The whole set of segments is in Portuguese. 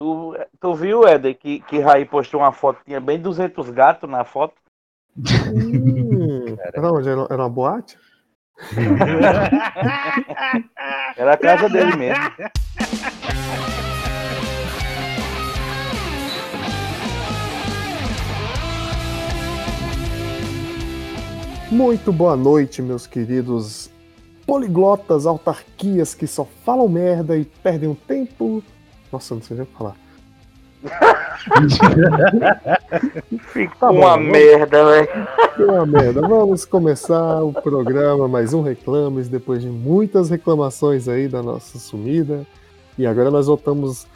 Tu, tu viu, Éder, que, que Raí postou uma foto, tinha bem 200 gatos na foto? Hum, era onde? Era, uma boate? Era a casa dele mesmo. Muito boa noite, meus queridos poliglotas, autarquias que só falam merda e perdem um tempo. Nossa, não sei nem o que falar. Ficou Tá bom, uma vamos- merda, velho. Que uma merda. Vamos começar o programa, mais um Reclames, depois de muitas reclamações aí da nossa sumida. E agora nós voltamos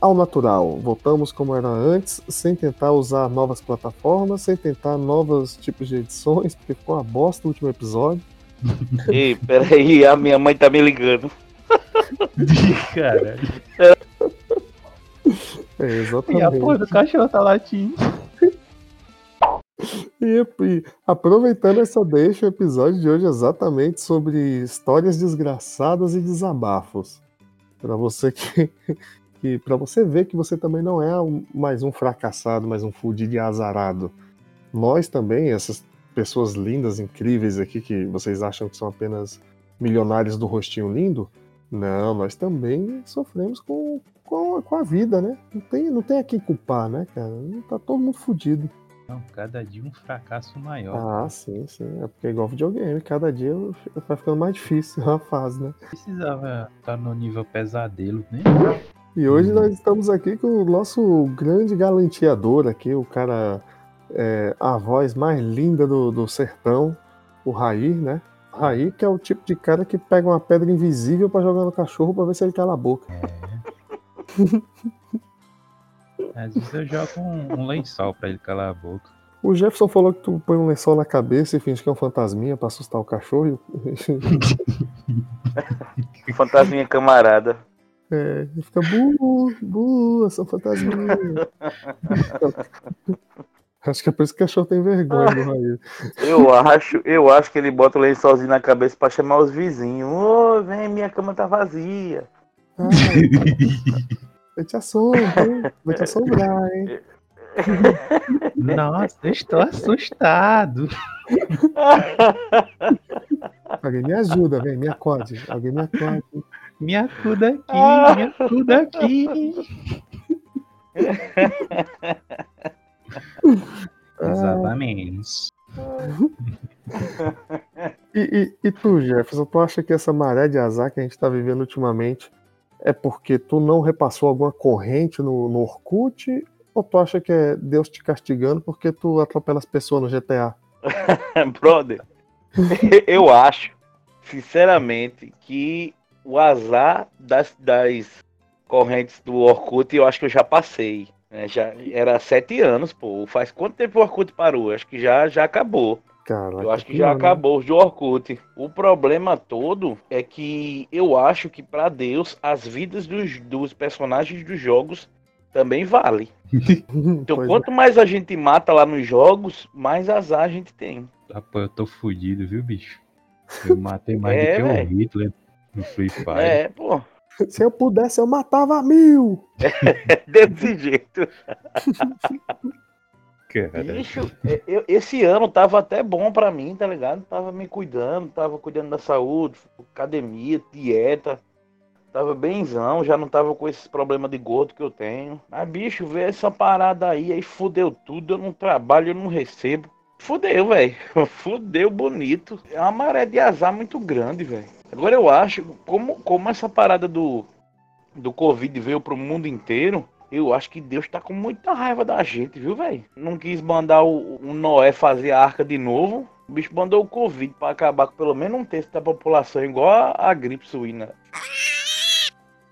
ao natural. Voltamos como era antes, sem tentar usar novas plataformas, sem tentar novos tipos de edições, porque ficou uma bosta o último episódio. Ei, peraí, a minha mãe tá me ligando. Cara, É, e a exatamente. porra do cachorro tá latindo. E, e aproveitando essa deixa, o episódio de hoje é exatamente sobre histórias desgraçadas e desabafos. Para você que, que para você ver que você também não é um- mais um fracassado, mais um fudido e azarado. Nós também, essas pessoas lindas, incríveis aqui que vocês acham que são apenas milionários do rostinho lindo, não, nós também sofremos com, com, com a vida, né? Não tem, não tem a quem culpar, né, cara? Tá todo mundo fudido. Não, cada dia um fracasso maior. Ah, sim, sim. É porque é igual videogame, cada dia vai ficando mais difícil a fase, né? Precisava estar no nível pesadelo, né? E hoje Uhum. nós estamos aqui com o nosso grande galanteador aqui, o cara, é, a voz mais linda do, do sertão, o Raí, né? Raí, que é o tipo de cara que pega uma pedra invisível pra jogar no cachorro pra ver se ele cala a boca. Às vezes eu jogo um, um lençol pra ele calar a boca. O Jefferson falou que tu põe um lençol na cabeça e finge que é um fantasminha pra assustar o cachorro. Fantasminha camarada. É, e fica bu, bu, eu sou um fantasminha. Acho que é por isso que o cachorro tem vergonha do Raí. Eu acho, eu acho que ele bota o lençolzinho na cabeça pra chamar os vizinhos. Ô, vem, minha cama tá vazia. Ah, eu te assombro, hein? Vou te assombrar, hein? Nossa, eu estou assustado. Alguém me ajuda, vem, me acorde. Alguém me acorde. Me acuda aqui, me acuda aqui. Ah, Exatamente. e, e, e tu, Jefferson, tu acha que essa maré de azar que a gente tá vivendo ultimamente é porque tu não repassou alguma corrente no, no Orkut? Ou tu acha que é Deus te castigando porque tu atropela as pessoas no GTA? Brother, eu acho, sinceramente, que o azar das, das correntes do Orkut eu acho que eu já passei. né? Já era sete anos, pô. Faz quanto tempo o Orkut parou? Acho que já, já acabou. Caraca, Eu acho que já pior, né? acabou de Orkut. O problema todo é que eu acho que pra Deus as vidas dos, dos personagens dos jogos também valem. Então Pois é. quanto mais a gente mata lá nos jogos, mais azar a gente tem. Pô, eu tô fudido, viu, bicho? Eu matei mais É, do que o véi. Hitler no Free Fire. É, pô. Se eu pudesse, eu matava mil! Desse jeito. Cara, Bicho, é, eu- esse ano tava até bom pra mim, tá ligado? Tava me cuidando, tava cuidando da saúde, academia, dieta. Tava benzão, já não tava com esses problemas de gordo que eu tenho. Mas, bicho, vê essa parada aí, aí fudeu tudo. Eu não trabalho, eu não recebo. Fudeu, velho. Fudeu bonito. É uma maré de azar muito grande, velho. Agora eu acho, como, como essa parada do, do Covid veio pro mundo inteiro, eu acho que Deus tá com muita raiva da gente, viu, velho? Não quis mandar o, o Noé fazer a arca de novo. O bicho mandou o Covid pra acabar com pelo menos um terço da população, igual a, a gripe suína.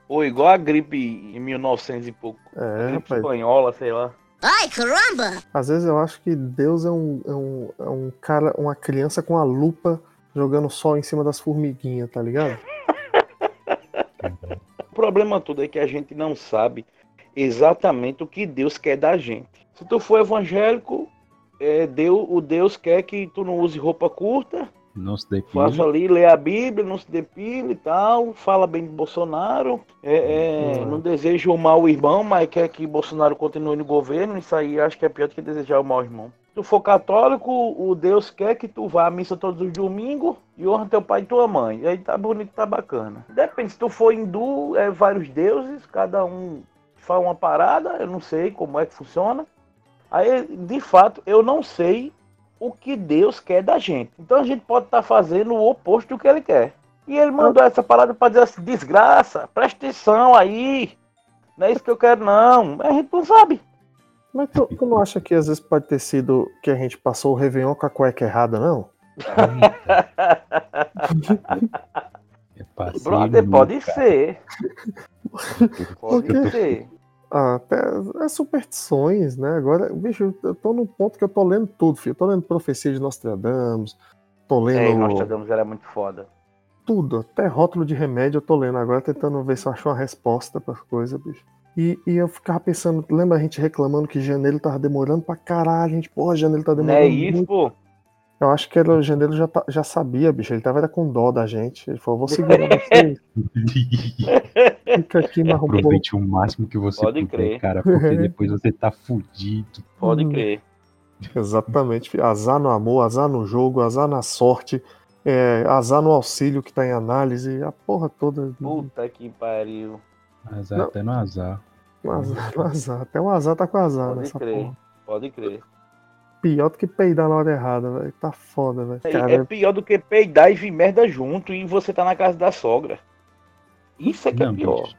Ou igual a gripe em 1900 e pouco. É, gripe rapaz. espanhola, sei lá. Ai, caramba! Às vezes eu acho que Deus é um, é um, é um cara, uma criança com a lupa jogando sol em cima das formiguinhas, tá ligado? O problema todo é que a gente não sabe exatamente o que Deus quer da gente. Se tu for evangélico, é, Deus, o Deus quer que tu não use roupa curta Não se depila. Faço ali, lê a Bíblia, não se depila e tal, fala bem de Bolsonaro, é, é, Hum. não deseja o mal ao irmão, mas quer que Bolsonaro continue no governo, isso aí acho que é pior do que desejar o mal ao irmão. Se tu for católico, o Deus quer que tu vá à missa todos os domingos e honra teu pai e tua mãe. E aí tá bonito, tá bacana. Depende, se tu for hindu, é vários deuses, cada um fala uma parada, eu não sei como é que funciona. Aí, de fato, eu não sei o que Deus quer da gente. Então a gente pode estar fazendo o oposto do que ele quer. E ele mandou essa parada para dizer assim, desgraça, presta atenção aí. Não é isso que eu quero, não. A gente não sabe. Mas tu, tu não acha que às vezes pode ter sido que a gente passou o Réveillon com a cueca errada, não? É Brother, pode cara. ser. Pode quê? ser. Ah, até é superstições, né? Agora, bicho, eu tô num ponto que eu tô lendo tudo, filho. Eu tô lendo Profecia de Nostradamus, tô É, lendo Nostradamus era muito foda. tudo, até rótulo de remédio eu tô lendo agora, tentando ver se eu acho uma resposta para coisa, bicho. E, e eu ficava pensando, lembra a gente reclamando que janeiro tava demorando pra caralho, a gente, porra, janeiro tá Não demorando é isso, muito. pô? Eu acho que o janeiro já, tá- já sabia, bicho, ele tava era com dó da gente. Ele falou, vou segurar vocês, fica aqui pouco. Aproveite o máximo que você Pode puder, crer. cara, porque depois você tá fudido. Pode Hum. crer. Exatamente, azar no amor, azar no jogo, azar na sorte, é, azar no auxílio que tá em análise, a porra toda. Puta que pariu. Azar Não. até no azar. Azar, no azar. Até o azar tá com azar Pode nessa crer. porra. Pode crer. Pior do que peidar na hora errada, velho. Tá foda, velho. É, é pior do que peidar e vir merda junto e você tá na casa da sogra. Isso é que é Não, pior. bicho.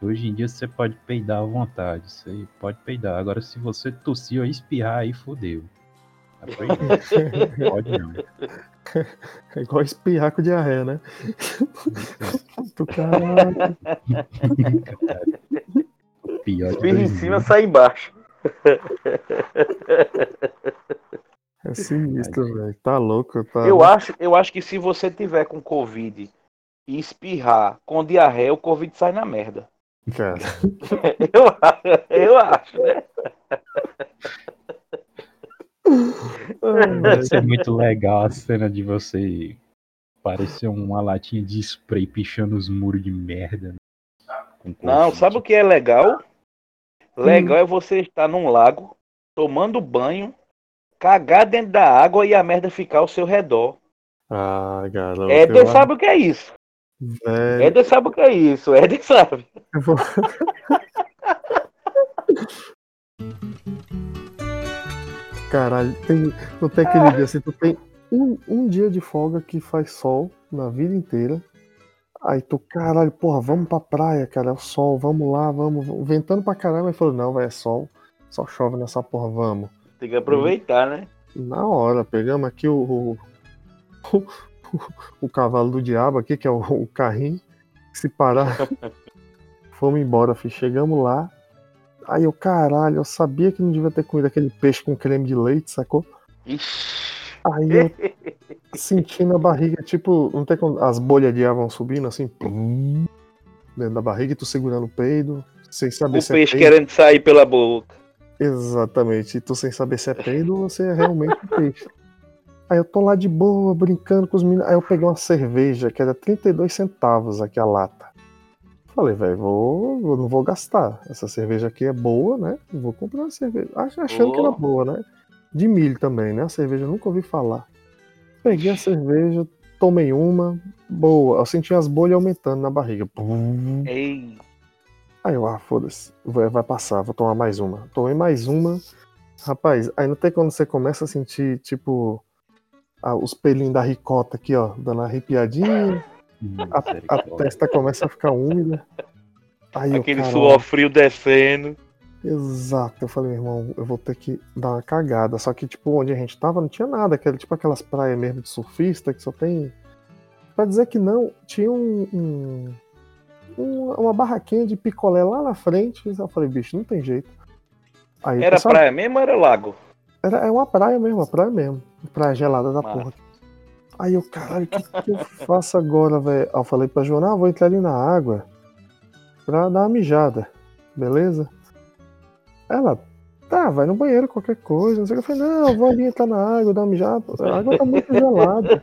Hoje em dia você pode peidar à vontade. Você pode peidar. Agora, se você tossir ou espirrar, aí fodeu. Pode não. é igual espirrar com diarreia, né? Do caralho. Pior Espirra em 2000. cima, sai embaixo. É sinistro, velho. Tá louco, tá. Eu acho, eu acho que se você tiver com Covid e espirrar com diarreia, o Covid sai na merda. Cara, Eu, eu acho, né? Deve ser muito legal a cena de você parecer uma latinha de spray pichando os muros de merda. né? Com Não, sabe o que é legal? Legal é você estar num lago, tomando banho, cagar dentro da água e a merda ficar ao seu redor. ah, garoto. Éder eu sabe o que é isso. Velho, Éder sabe o que é isso. Éder sabe. eu vou- Caralho, tem, não tem aquele dia assim, tu tem um, um dia de folga que faz sol na vida inteira. Aí tu, caralho, porra, vamos pra praia, cara, é o sol, vamos lá, vamos, ventando pra caralho, mas falou, não, vai, é sol, só chove nessa porra, vamos. Tem que aproveitar, né? Na hora, pegamos aqui o, o, o cavalo do diabo aqui, que é o, o carrinho. Se parar, fomos embora, filho. Chegamos lá. Aí eu, caralho, eu sabia que não devia ter comido aquele peixe com creme de leite, sacou? Ixi. Aí eu sentindo a barriga, tipo, não tem como. As bolhas de ar vão subindo assim, plum, dentro da barriga, e tu segurando o peido, sem saber O se peixe é peido. querendo sair pela boca. Exatamente. E tu sem saber se é peido ou se é realmente um peixe. Aí eu tô lá de boa, brincando com os meninos. Aí eu peguei uma cerveja que era 32 centavos aqui a lata. Falei, velho, vou, vou- não vou gastar. Essa cerveja aqui é boa, né? Vou comprar uma cerveja. Ach- Achando que era boa, né? De milho também, né? A cerveja eu nunca ouvi falar. Peguei a cerveja, tomei uma, boa. Eu senti as bolhas aumentando na barriga. Ei. Aí eu, ah, foda-se, vai, vai passar, vou tomar mais uma. Tomei mais uma. Rapaz, aí não tem quando você começa a sentir, tipo, ah, os pelinhos da ricota aqui, ó, dando arrepiadinha, a, a testa começa a ficar úmida. Aí eu, Aquele caralho, suor frio descendo. Exato, eu falei, irmão, eu vou ter que dar uma cagada. Só que, tipo, onde a gente tava não tinha nada, que era tipo aquelas praias mesmo de surfista que só tem. Pra dizer que não, tinha um, um- um- uma barraquinha de picolé lá na frente. Eu falei, bicho, não tem jeito. Aí, Era pessoal- praia mesmo ou era lago? Era, é uma praia mesmo, uma praia mesmo. Praia gelada da Massa. porra. Aí eu, caralho, o que, que eu faço agora, velho? Aí eu falei pra Joana, ah, vou entrar ali na água pra dar uma mijada, beleza? Ela, tá, vai no banheiro, qualquer coisa. Não sei o que. Eu falei, não, eu vou ali entrar na água, dar uma mijada. A água tá muito gelada.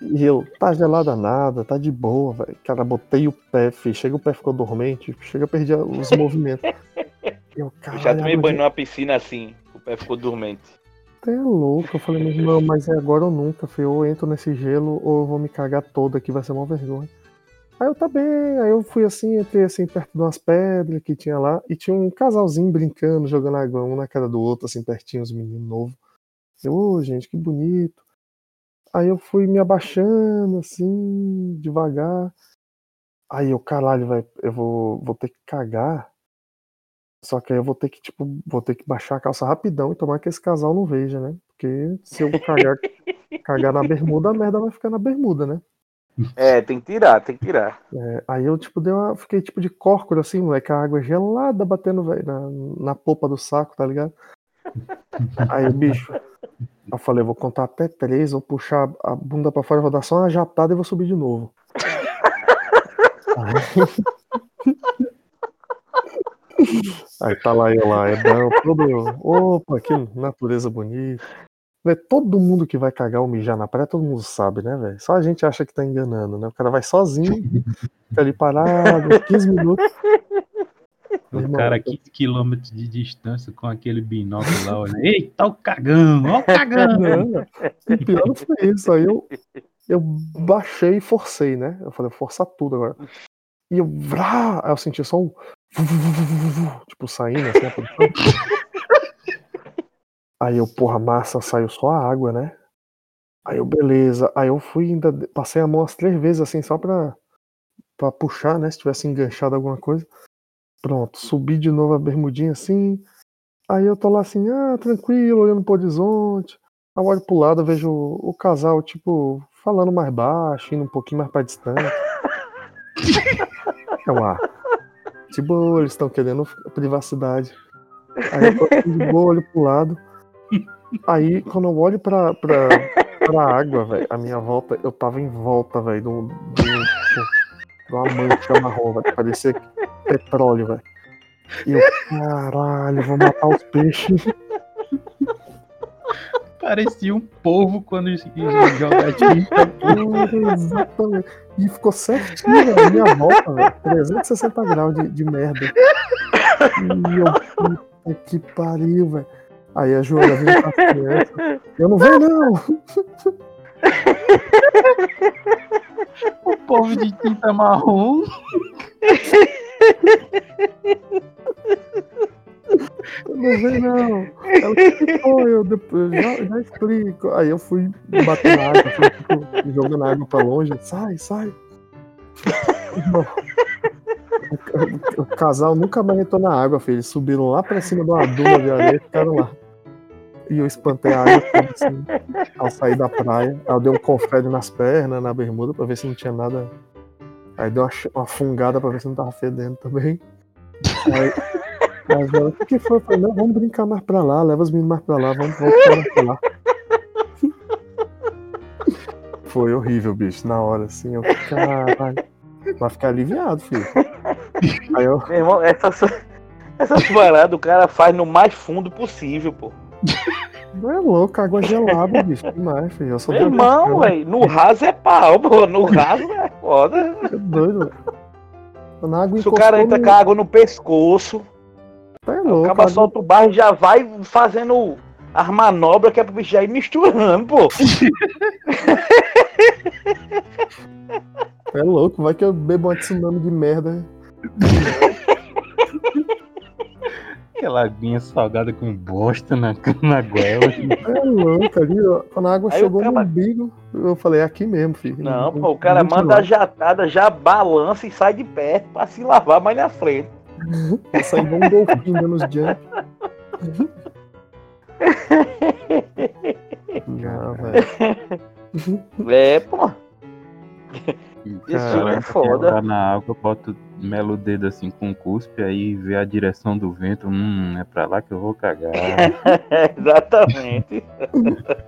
E eu, tá gelada nada, tá de boa, velho. Cara, botei o pé, filho. Chega o pé ficou dormente, chega, perdi os movimentos. Eu, Eu já tomei banho numa piscina assim, o pé ficou dormente. Você é louco. Eu falei, mas não, mas é agora ou nunca, filho. Ou eu entro nesse gelo ou eu vou me cagar toda aqui, vai ser uma vergonha. Aí eu tá bem, aí eu fui assim, entrei assim perto de umas pedras que tinha lá, e tinha um casalzinho brincando, jogando água um na cara do outro, assim, pertinho, os meninos novos. Eu, ô, gente, que bonito. Aí eu fui me abaixando, assim, devagar. Aí eu, caralho, velho, eu vou, vou ter que cagar. Só que aí eu vou ter que, tipo, vou ter que baixar a calça rapidão e tomar que esse casal não veja, né? Porque se eu cagar, cagar na bermuda, a merda vai ficar na bermuda, né? É, tem que tirar, tem que tirar. É, aí eu, tipo, dei uma, fiquei tipo de córcora, assim, moleque, a água gelada batendo, velho, na, na polpa do saco, tá ligado? Aí, bicho, eu falei, eu vou contar até três, vou puxar a bunda pra fora, vou dar só uma jatada e vou subir de novo. Aí tá lá eu lá, é bom, todo. Opa, que natureza bonita. Véi, todo mundo que vai cagar ou mijar na praia, todo mundo sabe, né, velho? Só a gente acha que tá enganando, né? O cara vai sozinho, fica ali parado, 15 minutos. O irmão, cara a 15 quilômetros de distância com aquele binóculo lá, olhando. Eita, o cagão, ó o cagão. O pior não foi isso. Aí eu, eu baixei e forcei, né? Eu falei, força tudo agora. E eu, vrá, aí eu senti só um. Tipo, saindo assim, produção. Aí eu, porra, massa, saiu só a água, né? Aí eu, beleza. Aí eu fui ainda. Passei a mão umas três vezes assim, só pra, pra puxar, né? Se tivesse enganchado alguma coisa. Pronto, subi de novo a bermudinha assim. Aí eu tô lá assim, ah, tranquilo, olhando pro horizonte. Aí eu olho pro lado, vejo o, casal, tipo, falando mais baixo, indo um pouquinho mais pra distância. Eu, ah, de boa, eles estão querendo privacidade. Aí eu tô assim, de boa, olho pro lado. Aí, quando eu olho pra, pra, pra água, velho, a minha volta, eu tava em volta, velho, de um- de um- de uma mancha marrom, velho. Parecia petróleo, velho. E eu, caralho, vou matar os peixes. Parecia um polvo quando joga tinta. E ficou certinho, velho, a minha volta, velho. 360 graus de, de merda. E eu, puta que pariu, velho. Aí a Joana vem com as crianças. Eu não vou, não. O polvo de tinta marrom. Eu não vem, não. Ela ficou, eu depois já, já explico. Aí eu fui bater na água, fui, tipo, jogando água pra longe. Sai, sai. O, o- o casal nunca mais entrou na água, filho. Eles subiram lá pra cima de uma duna de areia e ficaram lá. E eu espantei a água assim, ao sair da praia. Aí eu dei um confere nas pernas, na bermuda, pra ver se não tinha nada. Aí dei uma, uma fungada pra ver se não tava fedendo também. Aí, o que foi? Eu falei, não, vamos brincar mais pra lá, leva os meninos mais pra lá, vamos voltar mais pra lá. Foi horrível, bicho, na hora, assim, eu, caralho. Vai ficar aliviado, filho. Aí eu, Meu irmão, essas paradas o cara faz no mais fundo possível, pô. Não é louco, água gelada, bicho, demais, filho. Eu sou Meu irmão, velho, no raso é pau, pô. No raso é foda. É doido, velho. Se o cara entra no- com a água no pescoço, Tá é o louco, cara água- solta o barro e já vai fazendo as manobras que é pro bicho já ir misturando, pô. é louco, vai que eu bebo uma tsunami de merda. Aquela aguinha salgada com bosta na, na goela. É louco, ali, ó, quando a água Aí chegou o no cara- umbigo, eu falei, é aqui mesmo, filho. Não, pô, o cara manda a jatada, já balança e sai de perto pra se lavar mais na frente. Sair igual um golfinho dando os jump. Não, velho. É, pô. Isso Cara, é foda. Na água, bota melo o dedo assim com cuspe, aí vê a direção do vento. Hum, é pra lá que eu vou cagar. Exatamente.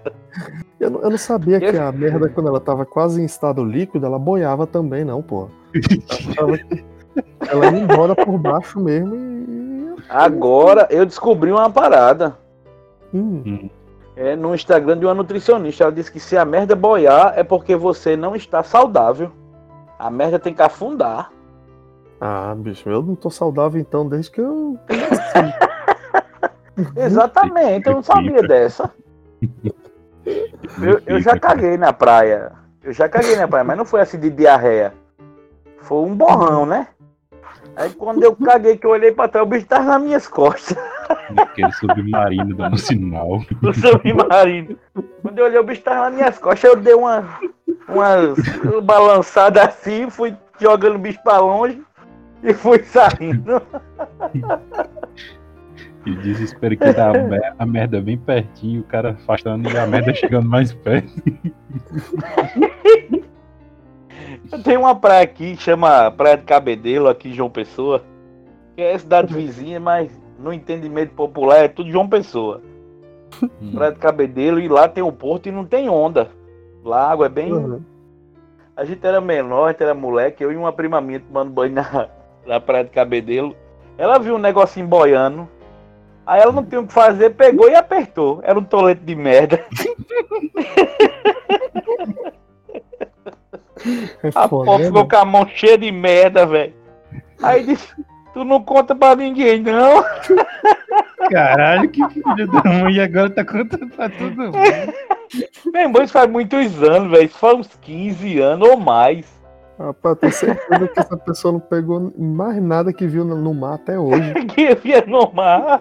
Eu, não- eu não sabia que a merda, quando ela tava quase em estado líquido, ela boiava também, não, pô. Que ela ia embora por baixo mesmo e Agora eu descobri uma parada. Hum, É no Instagram de uma nutricionista. Ela disse que se a merda boiar é porque você não está saudável. A merda tem que afundar. Ah, bicho, eu não tô saudável então desde que eu. Exatamente, eu não sabia dessa. Eu, eu já caguei na praia. Eu já caguei na praia, mas não foi assim de diarreia. Foi um borrão, né? Aí quando eu caguei, que eu olhei pra trás, o bicho tava nas minhas costas. Aquele submarino dando sinal. O submarino. Quando eu olhei, o bicho tava nas minhas costas. Eu dei uma, uma balançada assim, fui jogando o bicho pra longe e fui saindo. E desespero que dá a mer- a merda bem pertinho, o cara afastando e a merda chegando mais perto. Eu tenho uma praia aqui, chama Praia de Cabedelo, aqui em João Pessoa. Que é cidade vizinha, mas no entendimento popular é tudo João Pessoa. Hum. Praia de Cabedelo e lá tem o porto e não tem onda. Lá a água é bem. Uhum. A gente era menor, a gente era moleque, eu e uma prima minha tomando banho na, na Praia de Cabedelo. Ela viu um negocinho boiando. Aí ela não tinha o que fazer, pegou e apertou. Era um tolete de merda. É A porra né, ficou com a mão cheia de merda, velho. Aí disse, tu não conta pra ninguém, não. Caralho, que filho da mãe, e agora tá contando pra todo mundo. Meu irmão, isso faz muitos anos, velho. Isso faz uns 15 anos ou mais. Rapaz, tenho certeza que essa pessoa não pegou mais nada que viu no- mar até hoje. Que via no mar.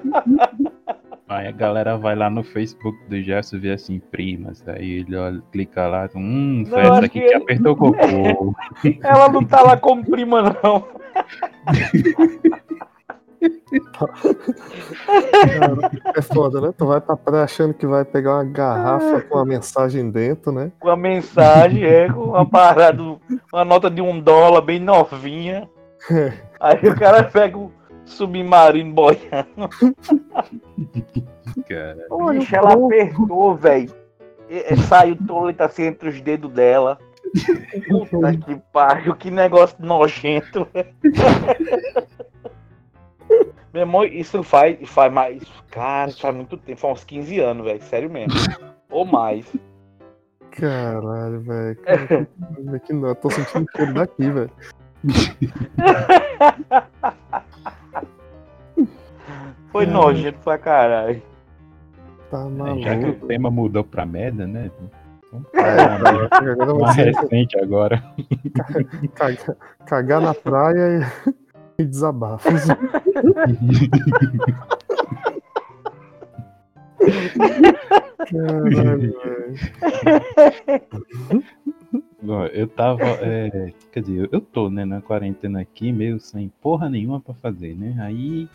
Aí a galera vai lá no Facebook do Gerson e vê assim, primas. Aí ele olha, clica lá, hum, foi Não, essa aqui que que ele- apertou o cocô. Ela não tá lá como prima, não. É foda, né? Tu vai pra praia achando que vai pegar uma garrafa com uma mensagem dentro, né? Com a mensagem, é, com uma parada, uma nota de um dólar bem novinha. Aí o cara pega o submarino boiando. Cara, Bicho, ela apertou, velho. E- e Saiu o tolete assim entre os dedos dela. Puta que pariu, que negócio nojento, velho. Meu irmão, isso faz, faz mais. Cara, isso faz muito tempo, faz uns 15 anos, velho. Sério mesmo. Ou mais. Caralho, velho. Cara, que- que não, eu tô sentindo o cheiro daqui, velho. Foi É. nojento pra caralho. Tá é, já que o maluco. tema mudou pra merda, né? Vamos É, mais recente agora. cagar, cagar na praia e, e desabafos. Caralho. Bom, eu tava. é, quer dizer, eu tô, né, na quarentena aqui, meio sem porra nenhuma pra fazer, né? Aí,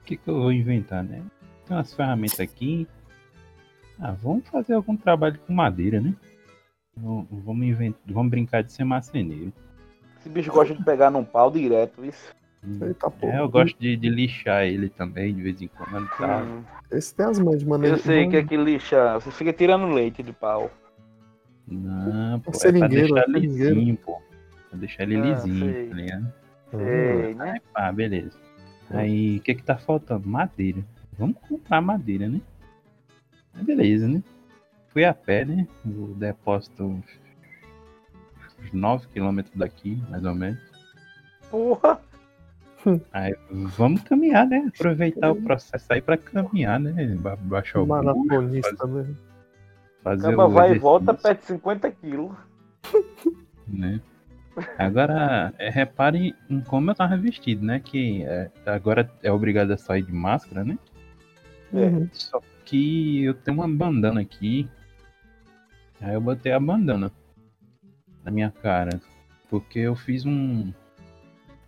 o que que eu vou inventar, né? Tem umas ferramentas aqui. Ah, vamos fazer algum trabalho com madeira, né? Vamos, vamos, inventar, vamos brincar de ser marceneiro. Esse bicho gosta de pegar num pau direto, isso. Eita porra. É, eu gosto de, de lixar ele também, de vez em quando. Tá? Hum, Esse tem as mãos de maneira. eu sei que é que lixa. Você fica tirando leite do pau. Não, pô, é pra seringueiro, deixar é lisinho, pô. Pra deixar ele Ah, lisinho, sei. tá ligado? Sei, né? Ah, beleza. Aí, o que que tá faltando? Madeira. Vamos comprar madeira, né? Aí, beleza, né? Fui a pé, né? O depósito uns 9 km daqui, mais ou menos. Porra. Aí, vamos caminhar, né? Aproveitar o processo aí pra caminhar, né? Ba- Baixar o Maratonista mesmo. fazer Acaba vai e volta, perde 50 quilos. né? Agora, é, repare em como eu tava vestido, né? Que é, agora é obrigado a sair de máscara, né? É. Uhum. Só que eu tenho uma bandana aqui. Aí eu botei a bandana na minha cara. Porque eu fiz um.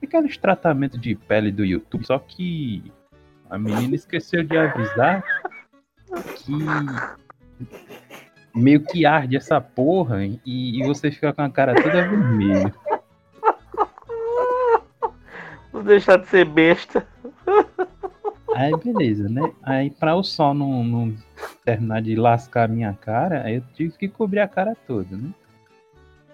Aqueles tratamentos de pele do YouTube. Só que a menina esqueceu de avisar que meio que arde essa porra e, e você fica com a cara toda vermelha. Não deixar de ser besta. Aí beleza, né? Aí pra o sol não, não terminar de lascar a minha cara, aí eu tive que cobrir a cara toda, né?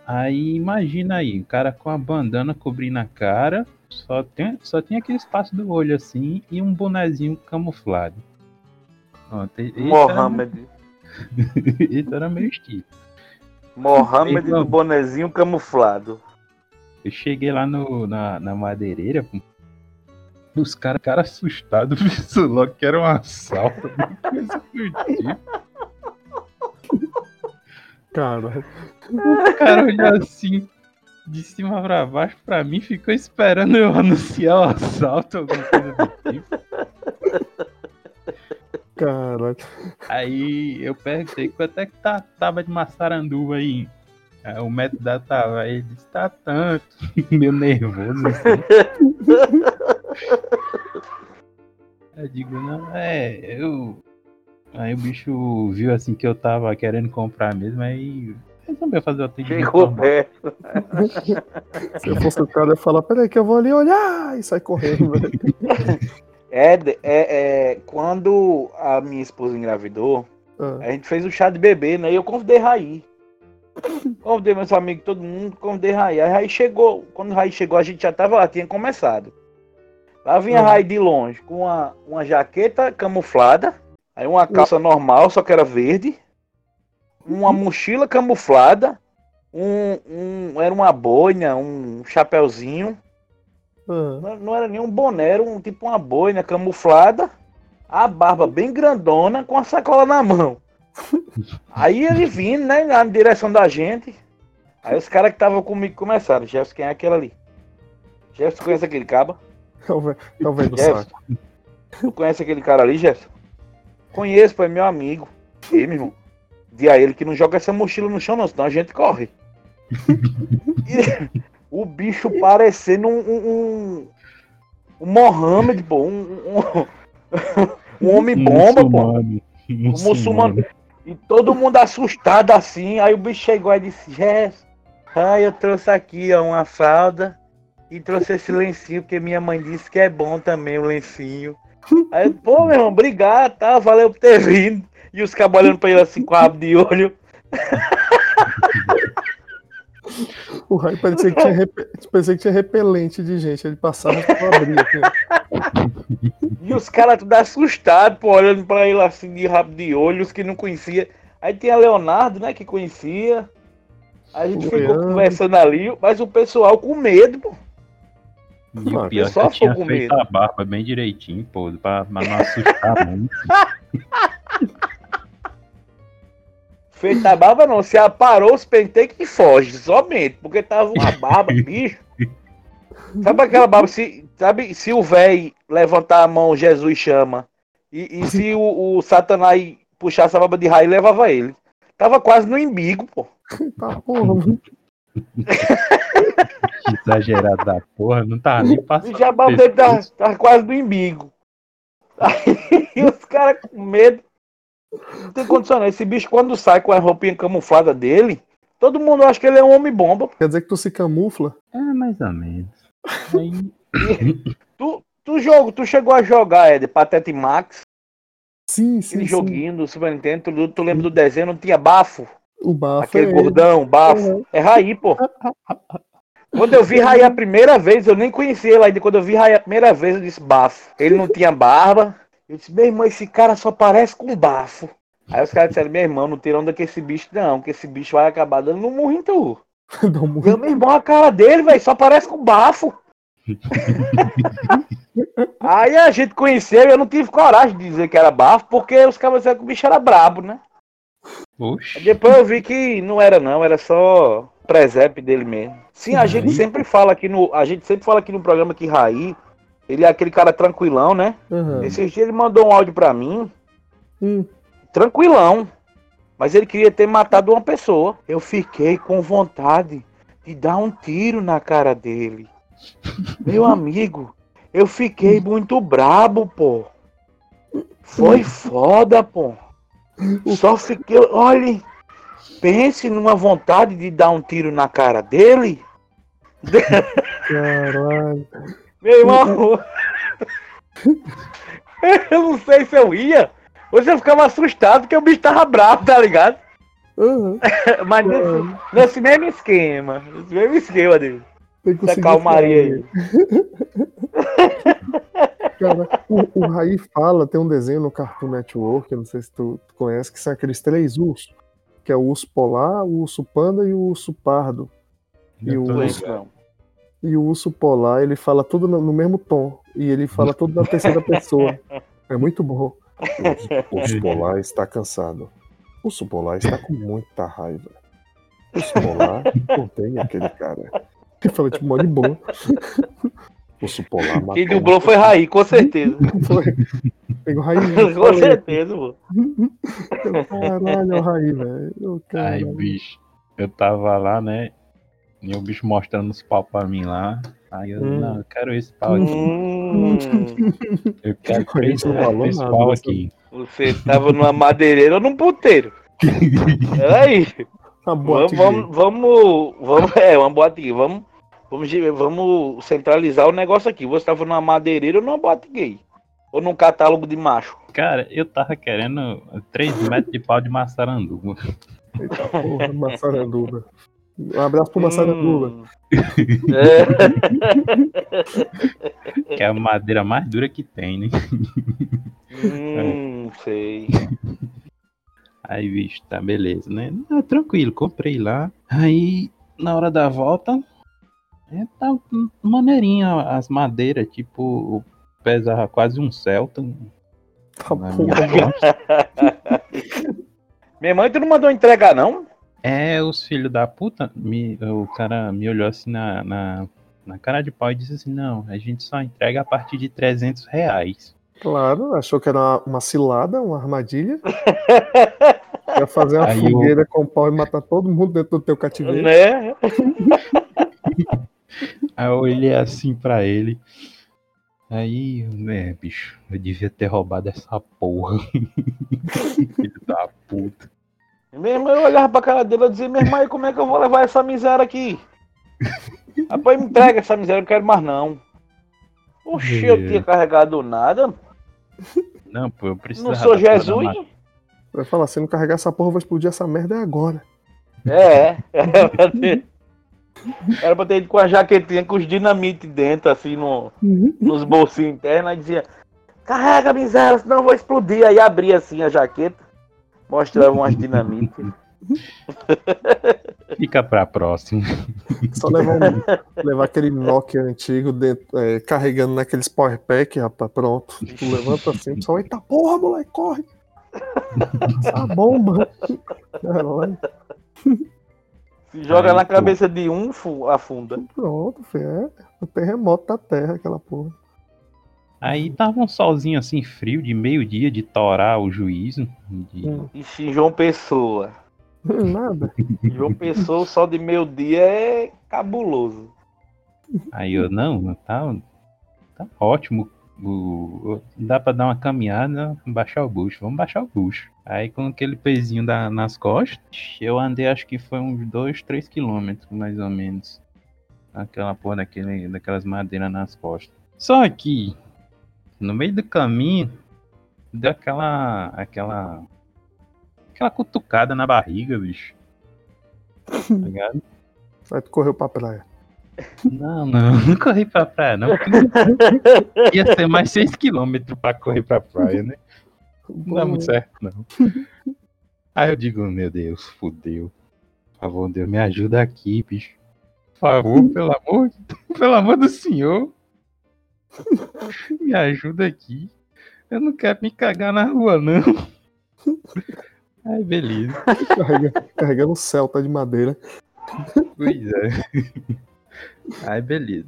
Aí imagina aí, o cara com a bandana cobrindo a cara só, tem, só tinha aquele espaço do olho assim e um bonezinho camuflado. Pronto, esse Mohamed. Era, esse era meu estilo. Mohamed Então- do bonezinho camuflado. Eu cheguei lá no, na, na madeireira, os caras cara assustados, logo que era um assalto. coisa do tipo. Cara, O cara olhou assim, de cima pra baixo, pra mim, ficou esperando eu anunciar o assalto, alguma coisa do tipo. cara. Aí eu perguntei quanto é que tá, tava de maçaranduba aí. Aí o método da tava, aí ele disse, tá tanto, meio nervoso assim. Eu digo, não, é, eu. Aí o bicho viu assim que eu tava querendo comprar mesmo, aí resolveu fazer o atendimento. Perto. Se eu fosse o cara, eu ia falar, peraí que eu vou ali olhar e sai correndo. É, é, é, quando a minha esposa engravidou, Ah, a gente fez o chá de bebê, né? E eu convidei Raí. Convidei meus amigos, todo mundo, convidei Raí. Aí Raí chegou, quando Raí chegou, a gente já tava lá, tinha começado. Lá vinha Uhum. Raí de longe, com uma, uma jaqueta camuflada, aí uma calça normal, só que era verde, uma mochila camuflada, um, um- era uma boina, um chapéuzinho, ah. não, não era nem um boné, era um, tipo uma boina camuflada, a barba bem grandona com a sacola na mão. Aí ele vindo, né, na direção da gente. Aí os caras que estavam comigo começaram. Jefferson, quem é aquele ali? Jefferson conhece aquele caba? É o velho é o velho do Jefferson. saco. Tu conhece aquele cara ali, Jefferson? Conheço, pô, é meu amigo. Ei, meu irmão. A ele que não joga essa mochila no chão, não, senão a gente corre. E o bicho parecendo um. um, um, um Mohamed, pô. Um, um, um homem bomba, pô. Um muçulmano. E todo mundo assustado assim. Aí o bicho chegou e disse: Jess, ai, eu trouxe aqui ó, uma fralda e trouxe esse lencinho, porque minha mãe disse que é bom também o lencinho. Aí, pô, meu irmão, obrigado, tá? Valeu por ter vindo. E os cabos olhando pra ele assim com o rabo de olho. O raio parecia que tinha, rep... parecia que tinha repelente de gente. Ele passava e abria. Assim. E os caras tudo assustados, pô, olhando pra ele assim de rabo de olho, os que não conhecia. Aí tinha Leonardo, né, que conhecia. Aí a gente O ficou Leandro. conversando ali, mas o pessoal com medo, pô. E o Mano, pior é que só eu tinha feito medo. a barba bem direitinho, pô, pra, pra não assustar muito. Feita a barba não, se aparou os penteiros que foge, somente, porque tava uma barba, bicho. Sabe aquela barba, se, sabe, se o velho levantar a mão, Jesus chama, e, e se o, o Satanás puxasse a barba de raio, levava ele. Tava quase no embigo, pô. Tá, porra, mano. Exagerado da porra, não tava nem passando. Já a barba dele tava, tava quase no embigo. Aí os caras com medo. Não tem condição não. Esse bicho quando sai com a roupinha camuflada dele, todo mundo acha que ele é um homem bomba. Quer dizer que tu se camufla? É, mais ou menos. Aí, Tu, tu, jogo, tu chegou a jogar, Ed, Patete Max, Sim, sim. aquele sim. joguinho do Super Nintendo, tu, tu lembra do desenho, não tinha bafo? O bafo Aquele é ele. gordão, bafo. Uhum. É Raí, pô. Quando eu vi Raí a primeira vez, eu nem conhecia ele ainda. Quando eu vi Raí a primeira vez, eu disse bafo. Ele não tinha barba. Eu disse, meu irmão, esse cara só parece com bafo. Aí os caras disseram, meu irmão, não tira onda esse bicho não, que esse bicho vai acabar dando um murro em tu. Meu irmão, a cara dele, velho, só parece com bafo. Aí a gente conheceu e eu não tive coragem de dizer que era bafo, porque os caras disseram que o bicho era brabo, né? Oxe, Depois eu vi que não era não, era só presépio dele mesmo. Sim, a gente sempre fala aqui no, a gente sempre fala aqui no programa que Raí, ele é aquele cara tranquilão, né? Aham. Esses dias ele mandou um áudio pra mim, Hum. tranquilão, mas ele queria ter matado uma pessoa. Eu fiquei com vontade de dar um tiro na cara dele. Meu amigo, eu fiquei muito brabo, pô. Foi foda, pô. Só fiquei, olhe, pense numa vontade de dar um tiro na cara dele. Caralho. Meu irmão, eu não sei se eu ia. Ou se eu ficava assustado porque o bicho tava bravo, tá ligado? Aham. Mas nesse, nesse mesmo esquema. Nesse mesmo esquema dele. Que Essa calmaria aí. Cara, o, o Raí fala, tem um desenho no Cartoon Network, eu não sei se tu, tu conhece, que são aqueles três ursos, que é o urso polar, o urso panda e o urso pardo. E Eu o não. E o urso polar, ele fala tudo no, no mesmo tom. E ele fala tudo na terceira pessoa. É muito bom. O urso, urso polar está cansado. O urso polar está com muita raiva. O urso polar contém aquele cara. Ele fala tipo boa. O urso polar Quem dublou foi Raí, com certeza. Pegou Raí. com certeza, pô. Caralho, o Raí, velho. Ai, bicho. Eu tava lá, né? E o bicho mostrando os pau pra mim lá. Aí eu, Hum. não, eu quero esse pau aqui. Hum, Eu quero A gente esse, nada pau aqui. você tava numa madeireira ou num puteiro? Peraí. Uma Vamos, boate vamos, vamos, vamos, é, uma boate gay. Vamos, vamos, vamos centralizar o negócio aqui. Você tava numa madeireira ou numa boate gay? Ou num catálogo de macho? Cara, eu tava querendo 3 metros de pau de maçaranduba. Eita porra, Massaranduba. Um abraço pro Massaranduba. Hum. É, Que é a madeira mais dura que tem, né? hum, sei. Aí, bicho, tá beleza, né? Ah, tranquilo, comprei lá. Aí, na hora da volta, é, tá maneirinha as madeiras, tipo, pesava quase um Celta Tá porra. minha. Minha mãe, tu não mandou entregar, não? É, os filhos da puta, me, o cara me olhou assim na, na, na cara de pau e disse assim, não, a gente só entrega a partir de 300 reais. Claro, achou que era uma, uma cilada, uma armadilha. Ia fazer uma Aí eu- fogueira com pau e matar todo mundo dentro do teu cativeiro. Né? Aí eu olhei assim pra ele. Aí, é, bicho, eu devia ter roubado essa porra. Filho da puta. Minha irmã, eu olhava pra cara dele e dizia, minha irmã, e como é que eu vou levar essa miséria aqui? Rapaz, me entrega essa miséria, eu não quero mais não. Oxi, eu É. tinha carregado nada. Não, pô, eu precisava. Não sou Jesus. Vai falar, se não carregar essa porra, eu vou explodir essa merda é agora. É, pra ter, era pra ter ido com a jaquetinha com os dinamite dentro, assim, no, nos bolsinhos internos, aí dizia, carrega miséria, senão eu vou explodir. Aí abria assim a jaqueta, mostrava umas dinamite. Fica pra próxima. Só levar, um- levar aquele Nokia antigo dentro, é, carregando naqueles power pack, rapaz, pronto. Tu levanta assim, só eita porra, moleque, corre! A bomba! Caralho, Se joga Aí, na pô. cabeça de um, fu- afunda. pronto, filho, é o terremoto da terra, aquela porra. Aí tava um solzinho assim frio de meio-dia de torar o juízo. de- Hum. Ixi, João Pessoa. Nada. João Pessoa, o sol de meio dia é cabuloso. Aí eu, não, tá, tá ótimo. O, dá pra dar uma caminhada, baixar o bucho. Vamos baixar o bucho. Aí com aquele pezinho da- nas costas, eu andei acho que foi uns 2, 3 quilômetros, mais ou menos. Aquela porra daquele, daquelas madeiras nas costas. Só que, no meio do caminho, deu aquela. aquela. aquela cutucada na barriga, bicho. Tá ligado? Aí tu correu pra praia. Não, não, não corri pra praia, não. Ia ser mais 6km pra correr pra praia, né? Não dá muito certo, não. Aí eu digo, meu Deus, fudeu. Por favor, Deus, me ajuda aqui, bicho. Por favor, pelo amor, pelo amor do senhor. Me ajuda aqui. Eu não quero me cagar na rua, não. Aí, beleza. Carrega, carregando um Celta de madeira. Pois é. Aí, beleza.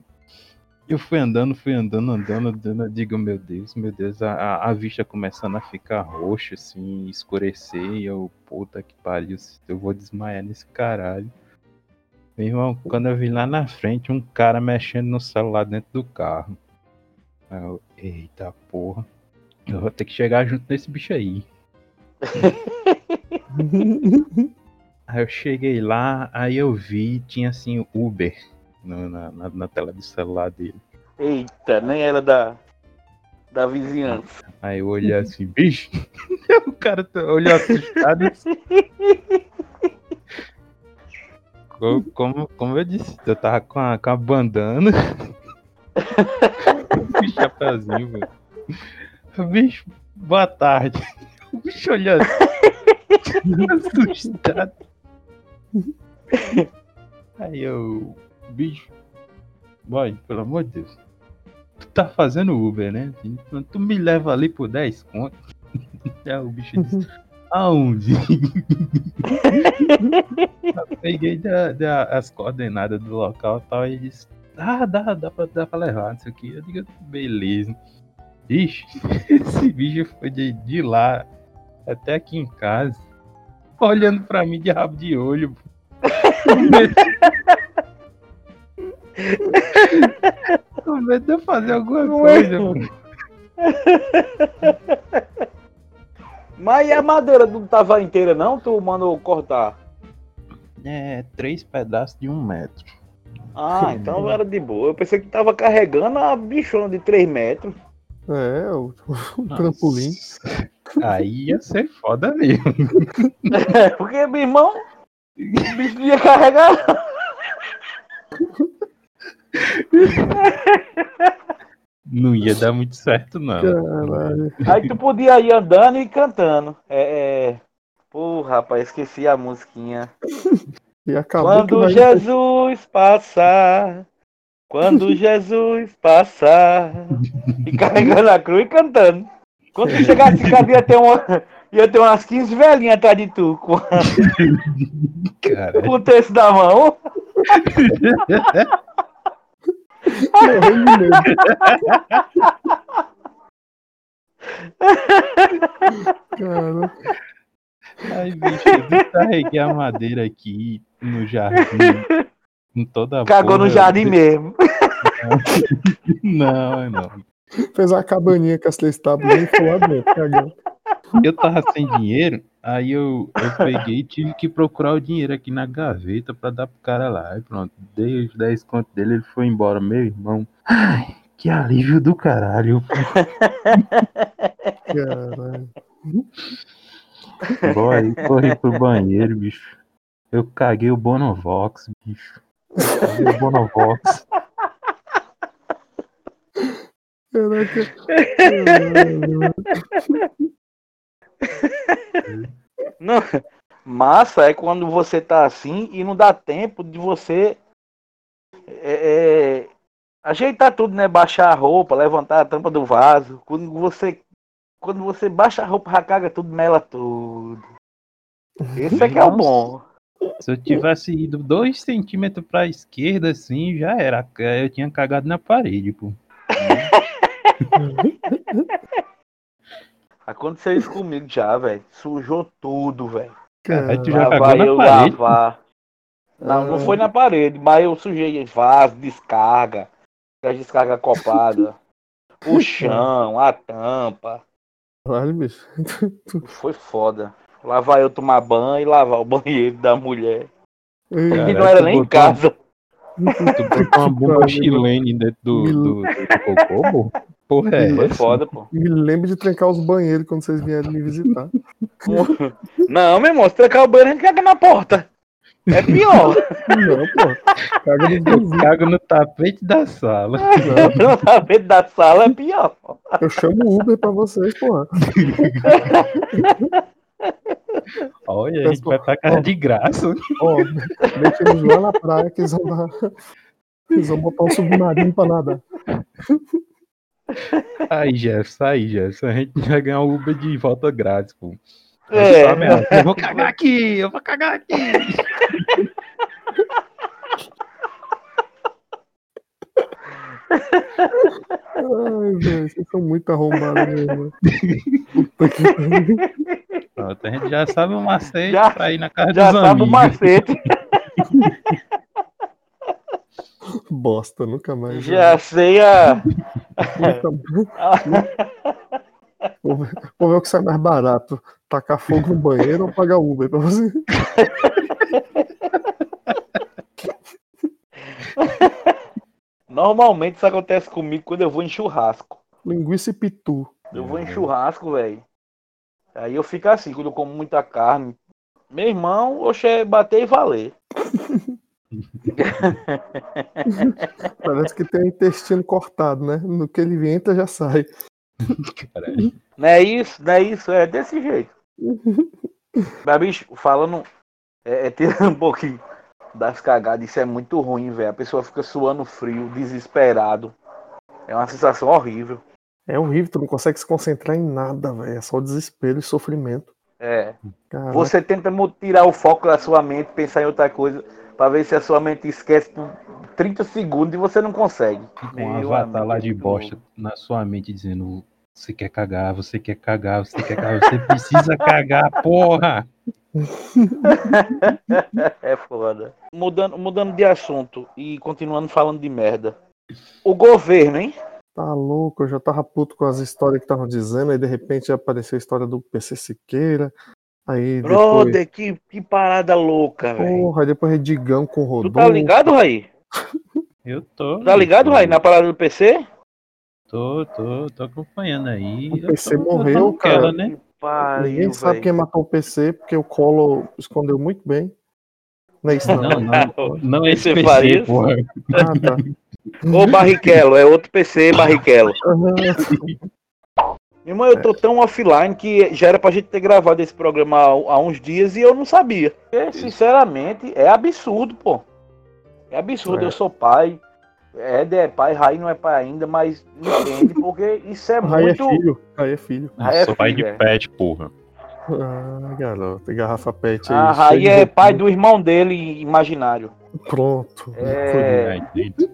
Eu fui andando, fui andando, andando, andando. Eu digo, meu Deus, meu Deus, a, a- vista começando a ficar roxa, assim, escurecer. E eu, puta que pariu, eu vou desmaiar nesse caralho. Meu irmão, quando eu vi lá na frente um cara mexendo no celular dentro do carro. Aí eu, eita porra. Eu vou ter que chegar junto desse bicho aí. Aí eu cheguei lá, aí eu vi, tinha assim Uber na, na, na tela do celular dele. Eita, nem era da, da vizinhança. Aí eu olhei assim, bicho, o cara tá- olhou assustado. Co- Como, como eu disse, eu tava com a, com a bandana. o chapeuzinho, velho. Bicho, boa tarde. O bicho olhando. assustado. Aí eu. Bicho. Boy, pelo amor de Deus. Tu tá fazendo Uber, né? Então, Tu me leva ali por 10 conto. Aí o bicho disse. Aonde? Peguei da- da- as coordenadas do local e tal, e disse, ah, dá, dá, pra, dá pra levar, isso aqui. Eu digo, beleza. Ixi, esse bicho foi de, de lá até aqui em casa, olhando pra mim de rabo de olho. Com medo de eu fazer alguma Não é, coisa. pô. Mas e a madeira não tava inteira, não? Tu mandou cortar? É, três pedaços de um metro. Ah, então era de boa. Eu pensei que tava carregando a bichona de 3 metros. É, o, o trampolim. Aí ia ser foda mesmo. É, porque, meu irmão, o bicho ia carregar. Não ia dar muito certo, não. Caralho. Aí tu podia ir andando e cantando. É. é... Pô, rapaz, esqueci a musiquinha. E acabou Quando vai... Jesus passar, quando Jesus passar, e carregando a cruz e cantando. Quando tu chegasse em casa, ia ter, uma, ia ter umas 15 velhinhas atrás de tu, com, Cara, com o texto da mão. Morrendo de medo. Cara, Ai, bicho, eu descarreguei a madeira aqui no jardim. Com toda a Cagou no porra. jardim mesmo. Não, não. fez uma cabaninha com as três tábuas e foi lá dentro, cagando. Eu tava sem dinheiro, aí eu, eu peguei e tive que procurar o dinheiro aqui na gaveta pra dar pro cara lá. Aí pronto, dei os 10 contos dele, ele foi embora, meu irmão. Ai, que alívio do caralho. Caralho. Boy, corri pro banheiro, bicho. Eu caguei o Bonovox, bicho. Caguei o Bonovox. Caraca. Não, massa é quando você tá assim e não dá tempo de você é, é, ajeitar tudo, né? Baixar a roupa, levantar a tampa do vaso. Quando você, quando você baixa a roupa, já caga tudo, mela tudo. Esse é que é o bom. Se eu tivesse ido dois centímetros pra esquerda, assim, já era. Eu tinha cagado na parede, pô. Aconteceu isso comigo já, velho. Sujou tudo, velho. Aí tu já Lá cagou vai na eu parede. lavar. Não, não Ah. foi na parede, mas eu sujei vaso, descarga, as descarga copada, o chão, a tampa. Caralho, bicho. Foi foda. Lá vai eu tomar banho e lavar o banheiro da mulher. Ei, e Caralho, não era nem em botou- casa. Tu botou uma bomba chilene dentro do, do, do cocô, pô? Porra, é Foi foda, pô. Me lembre de trancar os banheiros quando vocês vierem me visitar. Não, meu irmão, se trancar o banheiro, a gente caga na porta. É pior. Não, pô. Caga vizinhos. cago no tapete da sala. Não tá dentro da sala, é pior. Eu chamo o Uber pra vocês, porra. Olha, a gente vai pra casa de graça. Ó, deixa eles lá na praia que eles vão dar. Eles vão botar um submarino pra nadar. Aí, Jefferson, aí, Jefferson. A gente vai ganhar o Uber de volta grátis, pô. É. Eu vou cagar aqui, eu vou cagar aqui. Ai, velho, vocês são muito arrombados mesmo. Puta que. Pronto, a gente já sabe o macete Já- pra ir na casa Já dos sabe o amigos. macete. Bosta, nunca mais. Já sei a. Vou ver, vou ver o que sai mais barato. Tacar fogo no banheiro ou pagar Uber pra você. Normalmente isso acontece comigo quando eu vou em churrasco. Linguiça e pitu. Eu vou em churrasco, velho. Aí eu fico assim, quando eu como muita carne. Meu irmão, oxe, é bater e valer. Parece que tem o intestino cortado, né? No que ele entra já sai. Caralho. Não é isso, não é isso, é desse jeito. Mas, bicho, falando, é, é tirando um pouquinho das cagadas, isso é muito ruim, velho. A pessoa fica suando frio, desesperado. É uma sensação horrível. É horrível, tu não consegue se concentrar em nada, velho. É só desespero e sofrimento. É. Caraca. Você tenta tirar o foco da sua mente, pensar em outra coisa, pra ver se a sua mente esquece por 30 segundos e você não consegue. Com um Meu avatar amigo, lá de bosta na sua mente dizendo: Você quer cagar, você quer cagar, você quer cagar, você precisa cagar, porra! É foda. Mudando, mudando de assunto e continuando falando de merda. O governo, hein? Tá louco, eu já tava puto com as histórias que estavam dizendo, aí de repente apareceu a história do PC Siqueira. Aí depois. Brother, que, que parada louca, velho. Porra, depois é Digão com Tu Rodolfo. tá ligado, Raí? Eu tô. Tu tá ligado, Raí, na parada do PC? Tô, tô, tô acompanhando aí. O PC tô- eu tô morreu, cara. né? Que pariu, Ninguém sabe velho. quem matou o PC, porque o Colo escondeu muito bem. Não é isso não. Não, não, não é esse PC, faria? porra. Ah, tá. Ô Barrichello, é outro PC, Barrichello. Irmão, eu tô tão offline que já era pra gente ter gravado esse programa há, uns dias e eu não sabia. Porque, sinceramente, é absurdo, pô. É absurdo, É. eu sou pai. Éder é pai, Raí não é pai ainda, mas entende, porque isso é Raí é muito. filho. Raí é filho. Raí é Sou pai filho, de é. pet, porra. Ah, garoto. Garrafa pet aí. A cheio Raí de é pai do irmão dele imaginário. Pronto. É. Aí dentro.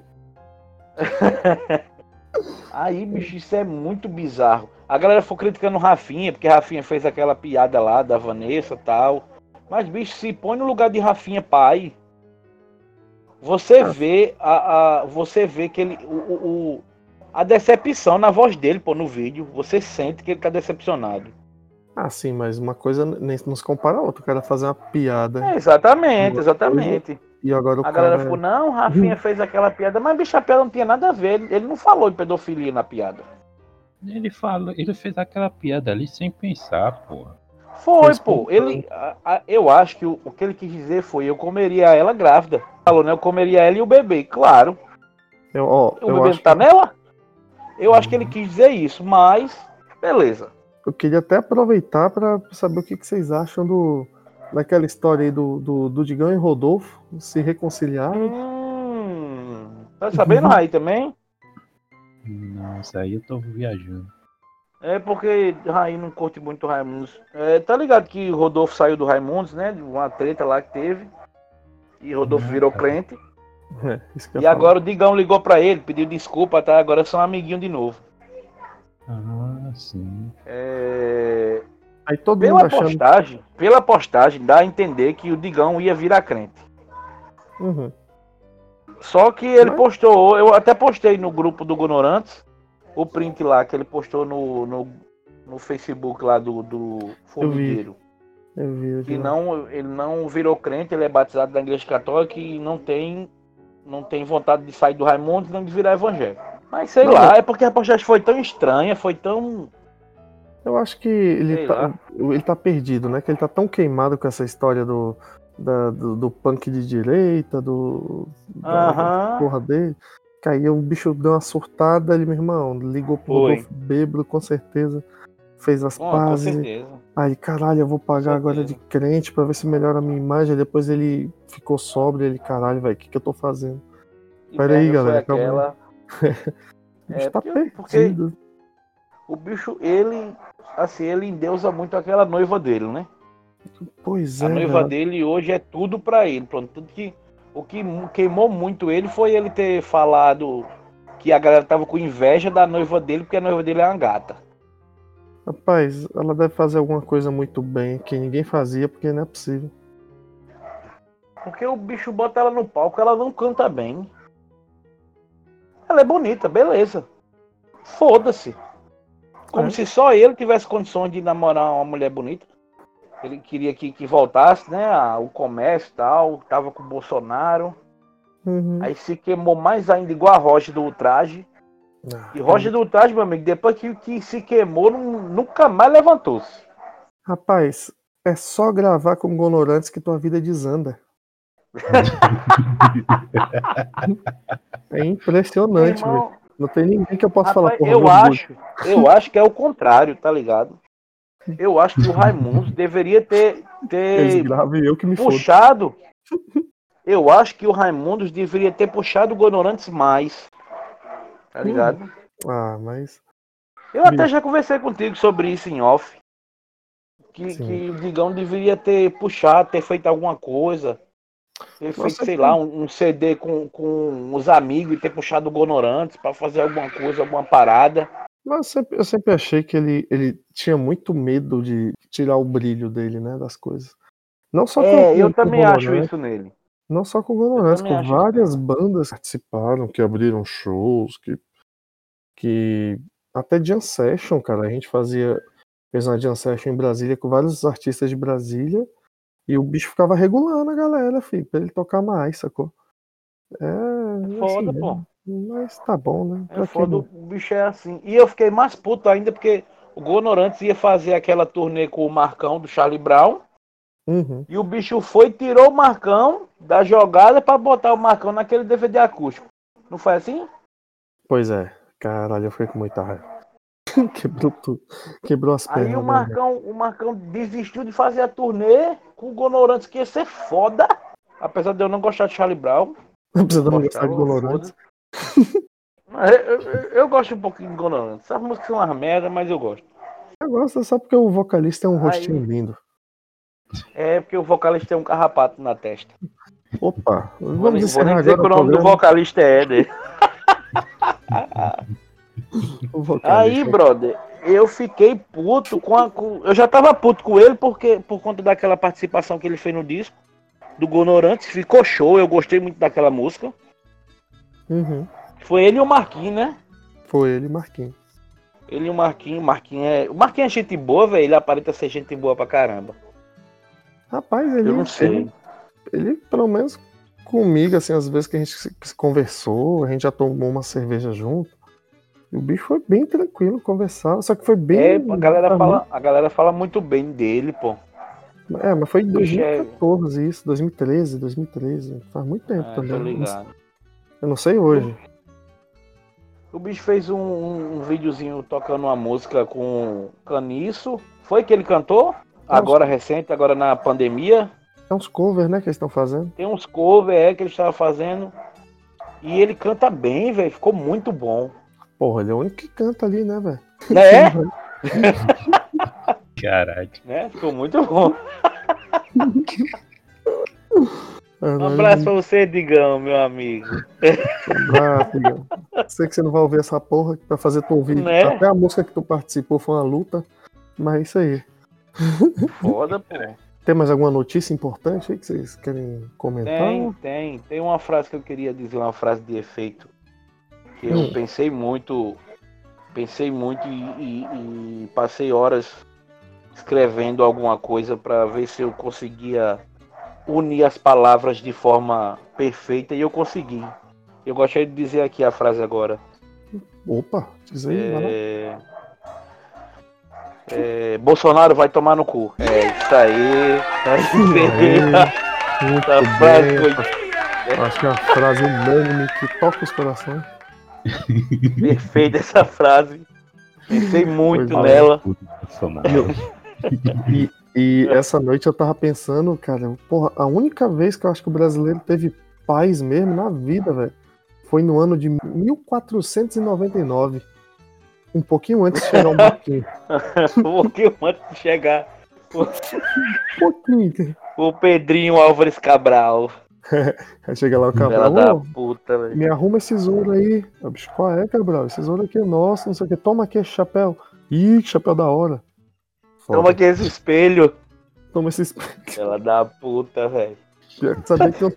Aí, bicho, isso é muito bizarro. A galera foi criticando o Rafinha, porque Rafinha fez aquela piada lá da Vanessa e tal. Mas, bicho, se põe no lugar de Rafinha pai. Você Ah. vê a, a- você vê que ele o, o- a decepção na voz dele, pô, no vídeo. Você sente que ele tá decepcionado. Ah, sim, mas uma coisa nem não se compara a outra. O cara fazer uma piada É, exatamente, exatamente. e agora o A cara. galera ficou, não, Rafinha fez aquela piada, mas bicho, a piada não tinha nada a ver. Ele, ele não falou de pedofilia na piada. Ele falou, ele fez aquela piada ali sem pensar, porra. Foi, pô. Ele, a- a- eu acho que o, o que ele quis dizer foi: eu comeria ela grávida. Falou, né? Eu comeria ela e o bebê. Claro. Eu, ó, O eu bebê acho tá que nela? Eu acho que ele quis dizer isso, mas. Beleza. eu queria até aproveitar para saber o que, que vocês acham do daquela história aí do, do, do Digão e Rodolfo se reconciliaram. Hum. Tá sabendo, Raí, também? Nossa, aí eu tô viajando. É porque Raí não curte muito Raimundos. É, tá ligado que o Rodolfo saiu do Raimundos, né? De uma treta lá que teve. E Rodolfo Não, virou cara. crente. É, isso que eu E agora o Digão ligou pra ele, pediu desculpa, tá? Agora são amiguinho de novo. Ah, sim. É, Aí todo Pela mundo achando. postagem, pela postagem, dá a entender que o Digão ia virar crente. Uhum. Só que ele Mas- postou, eu até postei no grupo do Gonorantes, o print lá que ele postou no, no, no Facebook lá do, do Formigueiro. Eu vi, eu vi. Que não, ele não virou crente, ele é batizado na igreja católica e não tem, não tem vontade de sair do Raimundo nem de virar evangélico. Mas sei Não, lá, é porque a postagem foi tão estranha, foi tão. Eu acho que ele Sei tá, lá. ele tá perdido, né? Que ele tá tão queimado com essa história do, da- do, do punk de direita, do. Da, porra dele. Que aí o bicho deu uma surtada ali, meu irmão. Ligou pro. Rodolfo bêbado, com certeza. Fez as Bom, com pazes. certeza. Aí, caralho, eu vou pagar agora de crente pra ver se melhora a minha imagem. Aí Depois ele ficou sóbrio, ele, caralho, velho, o que, que eu tô fazendo? Pera aí, galera, calma aí. aquela. O bicho É, tá porque- porque- perdido. O bicho, ele, assim, ele endeusa muito aquela noiva dele, né? Pois A é. noiva cara. dele hoje é tudo pra ele. Pronto, tudo que o que queimou muito ele foi ele ter falado que a galera tava com inveja da noiva dele porque a noiva dele é uma gata. Rapaz, ela deve fazer alguma coisa muito bem que ninguém fazia, porque não é possível. Porque o bicho bota ela no palco, ela não canta bem. Ela é bonita, beleza. Foda-se. Como É. se só ele tivesse condições de namorar uma mulher bonita. Ele queria que, que voltasse, né? a- O comércio e tal. Tava com o Bolsonaro. Uhum. Aí se queimou mais ainda, igual a Rocha do Ultraje. Ah, E Rocha do Ultraje, meu amigo, depois que, que se queimou, nu- nunca mais levantou-se. Rapaz, é só gravar com Gonorantes que tua vida desanda. É impressionante. Irmão, Não tem ninguém que eu possa falar, rapaz, porra, eu acho, eu acho que é o contrário, tá ligado? Eu acho que o Raimundo deveria ter, ter eu que me puxado. Eu acho que o Raimundos deveria ter puxado o Gonorantes mais. Tá Hum. ligado? Ah, mas. Eu até já conversei contigo sobre isso em off. Que, Sim. que o Digão deveria ter puxado, ter feito alguma coisa. Ter feito, Nossa, sei que- lá, um, um CD com, com os amigos e ter puxado o Gonorantes pra fazer alguma coisa, alguma parada. Mas eu sempre, eu sempre achei que ele, ele tinha muito medo de tirar o brilho dele, né? Das coisas. Não só com, É, eu com o também acho isso nele. Não só com o também com várias bandas que participaram, que abriram shows, que. que até Jam Session, cara. A gente fazia. Fez uma Jam Session em Brasília com vários artistas de Brasília. E o bicho ficava regulando a galera, filho, pra ele tocar mais, sacou? É. É foda, assim pô. Mas tá bom, né? É Pra foda, não? o bicho é assim. E eu fiquei mais puto ainda porque o Gonorantes ia fazer aquela turnê com o Marcão do Charlie Brown. Uhum. E o bicho foi e tirou o Marcão da jogada pra botar o Marcão naquele DVD acústico. Não foi assim? Pois é. Caralho, eu fiquei com muita raiva. Quebrou tudo. Quebrou as pernas. Aí o né, Marcão, o Marcão desistiu de fazer a turnê com o Gonorantes, que ia ser foda. Apesar de eu não gostar de Charlie Brown. Não precisa não Gostava, gostar de Gonorantes. Eu, eu- eu gosto um pouquinho de Gonorantes. Essas músicas são umas merda, mas eu gosto. Eu gosto só porque o vocalista é um Aí- rostinho lindo. É porque o vocalista tem um carrapato na testa. Opa, Vou vamos vou encerrar dizer agora que o o nome do vocalista é vocalista. Aí, brother, eu fiquei puto com a. com- Eu já tava puto com ele porque, por conta daquela participação que ele fez no disco do Gonorantes. Ficou show, eu gostei muito daquela música. Uhum. Foi ele e o Marquinhos, né? Foi ele, Marquinhos. Ele e o Marquinhos. O Marquinhos é, o Marquinhos é gente boa, velho. Ele aparenta ser gente boa pra caramba. Rapaz, ele, Eu não sei. ele, ele, pelo menos comigo, assim, às vezes que a gente se, conversou, a gente já tomou uma cerveja junto. E o bicho foi bem tranquilo, conversava, só que foi bem. É, a galera, fala, a galera fala muito bem dele, pô. É, mas foi em bicho é- 2014 isso, 2013, 2013. Faz muito tempo É, também. ligado. Eu não sei hoje. O bicho fez um, um, um videozinho tocando uma música com Caniço. Foi que ele cantou? Agora recente, agora na pandemia. É uns covers, né, que eles estão fazendo. Tem uns covers é, que ele estava fazendo. E ele canta bem, velho. Ficou muito bom. Porra, ele é o único que canta ali, né, velho? Né? Caralho. né? Ficou muito bom. É, Um abraço pra você, Digão, meu amigo. Igor. Sei que você não vai ouvir essa porra pra fazer tu ouvir. Né? Até a música que tu participou foi uma luta. Mas é isso aí. Foda, pô. Tem mais alguma notícia importante aí que vocês querem comentar? Tem, tem. Tem uma frase que eu queria dizer, uma frase de efeito. Que eu Hum. pensei muito. Pensei muito e, e- e passei horas escrevendo alguma coisa para ver se eu conseguia unir as palavras de forma perfeita e eu consegui. Eu gostaria de dizer aqui a frase agora. Opa, diz aí. É... É, Bolsonaro vai tomar no cu. É isso aí. É isso aí. Aê, Muito Essa frase foi Acho que é uma frase unânime que toca os corações. perfeita essa frase. Pensei muito nela. Bolsonaro. E, e essa noite eu tava pensando, cara, porra, a única vez que eu acho que o brasileiro teve paz mesmo na vida, velho, foi no ano de 1499. Um pouquinho antes de chegar o Marquinhos. Um pouquinho antes de chegar Um pouquinho. o Pedrinho Álvares Cabral. Aí chega lá o Cabral, da "Ô, puta, velho. me arruma esses ouro aí. Eu, bicho, qual é, Cabral? Esses ouro aqui é nosso, não sei o que. Toma aqui esse chapéu. Ih, que chapéu da hora. Foda. Toma aqui esse espelho. Toma esses. Bela da puta, velho.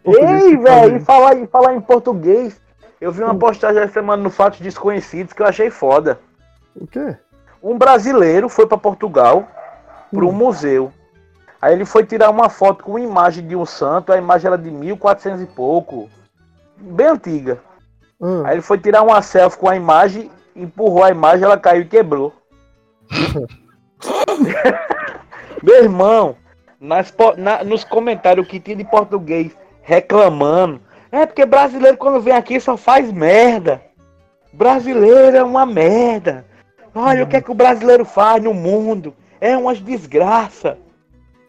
Ei, velho, e falar, e falar em português. Eu vi uma postagem essa semana no Fatos Desconhecidos que eu achei foda. O quê? Um brasileiro foi para Portugal para um Hum. museu. Aí ele foi tirar uma foto com uma imagem de um santo, a imagem era de 1400 e pouco, bem antiga. Ah, Aí ele foi tirar uma selfie com a imagem, empurrou a imagem, ela caiu e quebrou. Meu irmão, nas na- nos comentários que tinha de português reclamando. É porque brasileiro quando vem aqui só faz merda. Brasileiro é uma merda. Olha o que é que o brasileiro faz no mundo. É umas desgraça.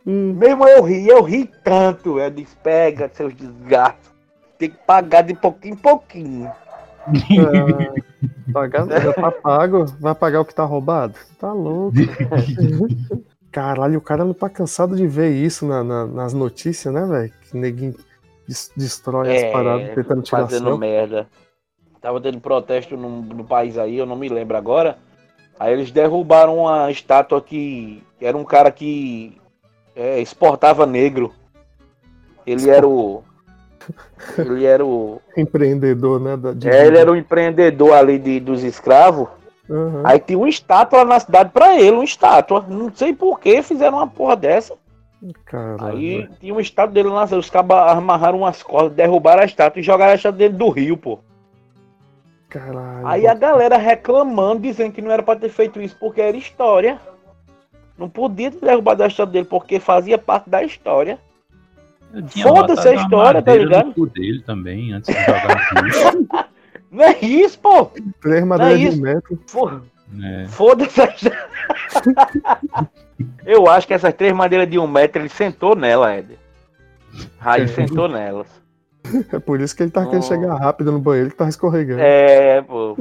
Hum, Mesmo eu ri, eu ri tanto. Eu disse, pega seus desgraças. Tem que pagar de pouquinho em pouquinho. É, pagar, já tá pago, vai pagar o que tá roubado? Tá louco. Caralho, o cara não tá cansado de ver isso na- na- nas notícias, né, velho? Que neguinho des- destrói as paradas tentando tirar É, fazendo merda. Tava tendo protesto no, no país aí, eu não me lembro agora. Aí eles derrubaram uma estátua que, que era um cara que é, exportava negro. Ele era o. Ele era o. Empreendedor, né? da- de É, ele era o empreendedor ali de, dos escravos. Aham. Aí tinha uma estátua lá na cidade pra ele, uma estátua. Não sei por que fizeram uma porra dessa. Aí tinha uma estátua dele lá, os cabas amarraram umas cordas, derrubaram a estátua e jogaram a estátua dele do rio, pô. Caralho. Aí a galera reclamando, dizendo que não era pra ter feito isso porque era história. Não podia ter derrubado a estátua dele porque fazia parte da história. Foda-se a história, tá ligado? no cu dele também, antes de jogar. Não é isso, pô! Três madeiras Não é de metro. É. Foda-se a história. Eu acho que essas três madeiras de um metro ele sentou nela, Ed. Raí É. sentou nelas. É por isso que ele tá querendo Oh. chegar rápido no banheiro que tá escorregando. É, pô.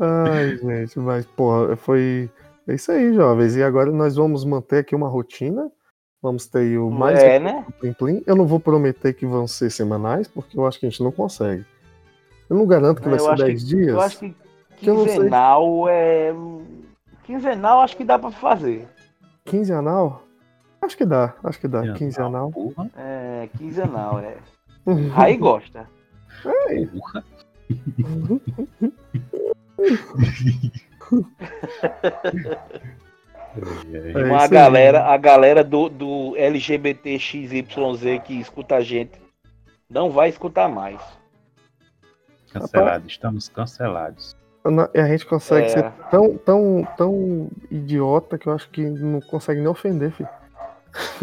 Ai, gente, mas, porra, foi. É isso aí, jovens. E agora nós vamos manter aqui uma rotina. Vamos ter aí o mais É, né? Plim Plim. Eu não vou prometer que vão ser semanais, porque eu acho que a gente não consegue. Eu não garanto que vai Eu ser acho 10 dias. Eu acho que quinzenal é. Quinzenal acho que dá pra fazer. Quinzenal? Acho que dá, acho que dá. Quinzenal. Porra, É, quinzenal, é. Aí gosta. porra. É Uma aí. galera, a galera do, do LGBTXYZ que escuta a gente não vai escutar mais. Cancelados, estamos cancelados. E a gente consegue É. ser tão, tão, tão idiota que eu acho que não consegue nem ofender, filho.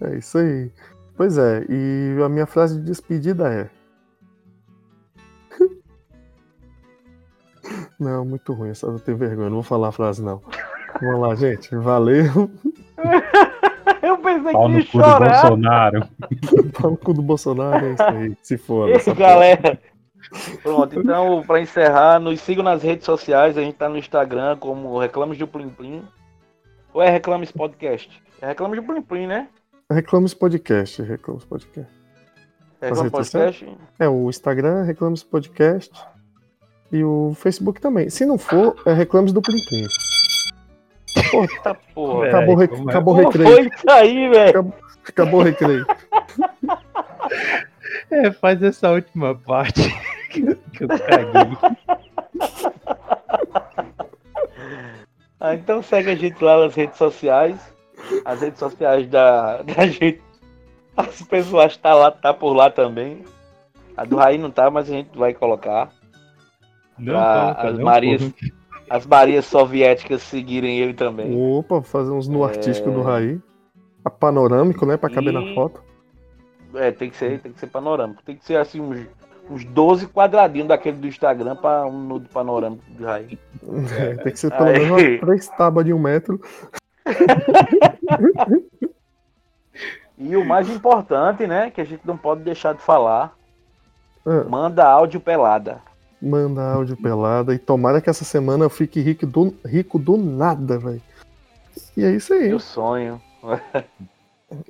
É, É isso aí. Pois é, e a minha frase de despedida é. Não, muito ruim, só eu tenho vergonha, não vou falar a frase não. Vamos lá, gente. Valeu. Eu pensei pau que no cu do chorar. Bolsonaro. Pau no cu do Bolsonaro, é isso aí. Se for. porra. Galera. Pronto, então, pra encerrar, nos sigam nas redes sociais. A gente tá no Instagram como Reclames do Plim Plim. Ou é Reclames Podcast? É Reclames do Plim Plim, né? Reclamos Podcast, Reclamos Podcast. Reclames Podcast. É, o Instagram, Reclamos Podcast. E o Facebook também. Se não for, é Reclamos do Plim Plim. Eita porra. É, Acabou, o rec- é? acabou recreio. foi isso aí, velho? Acabou o recreio. É, faz essa última parte que eu, que eu caguei. Ah, então segue a gente lá nas redes sociais. As redes sociais da, da gente. As pessoas tá lá, tá por lá também. A do Raí não tá, mas a gente vai colocar. Não, Pra coloca, as não, Marias- porra. As Marias soviéticas seguirem ele também. Opa, fazer uns no É. artístico do Raí. A panorâmico, né? Pra caber E- na foto. É, tem que ser, tem que ser panorâmico. Tem que ser assim uns, uns 12 quadradinhos daquele do Instagram para um nudo panorâmico do Raí. É, tem que ser pelo Aí. menos três tábuas de um metro. E o mais importante, né, que a gente não pode deixar de falar, Ah, manda áudio pelada. Manda áudio pelada. E tomara que essa semana eu fique rico do, rico do nada, velho. E é isso aí. Meu sonho.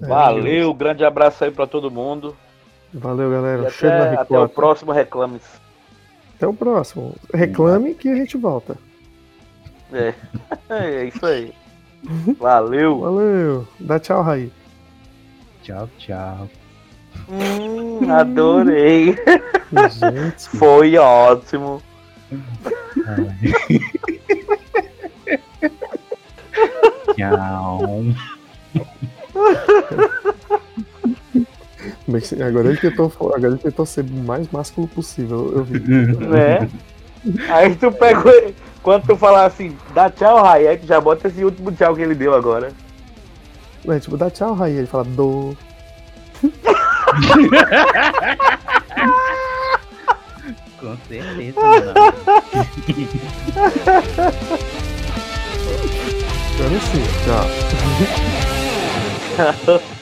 É, Valeu, grande abraço aí para todo mundo. Valeu, E galera. Cheiro na até, até o próximo Reclames. Até o próximo. Reclame que a gente volta. É, é isso aí. Valeu. Valeu. Dá tchau, Raí. Tchau, tchau. Hum, adorei. Gente. Foi ótimo. Ai. Tchau. Mas Agora ele tentou, agora ele tentou ser o mais másculo possível. Eu vi. Né? Aí tu pegou, Quando tu falar assim, dá tchau, Rai, aí tu já bota esse último tchau que ele deu agora. É, tipo, dá tchau, Raí. Ele fala, do. Com certeza, mano. Tchau.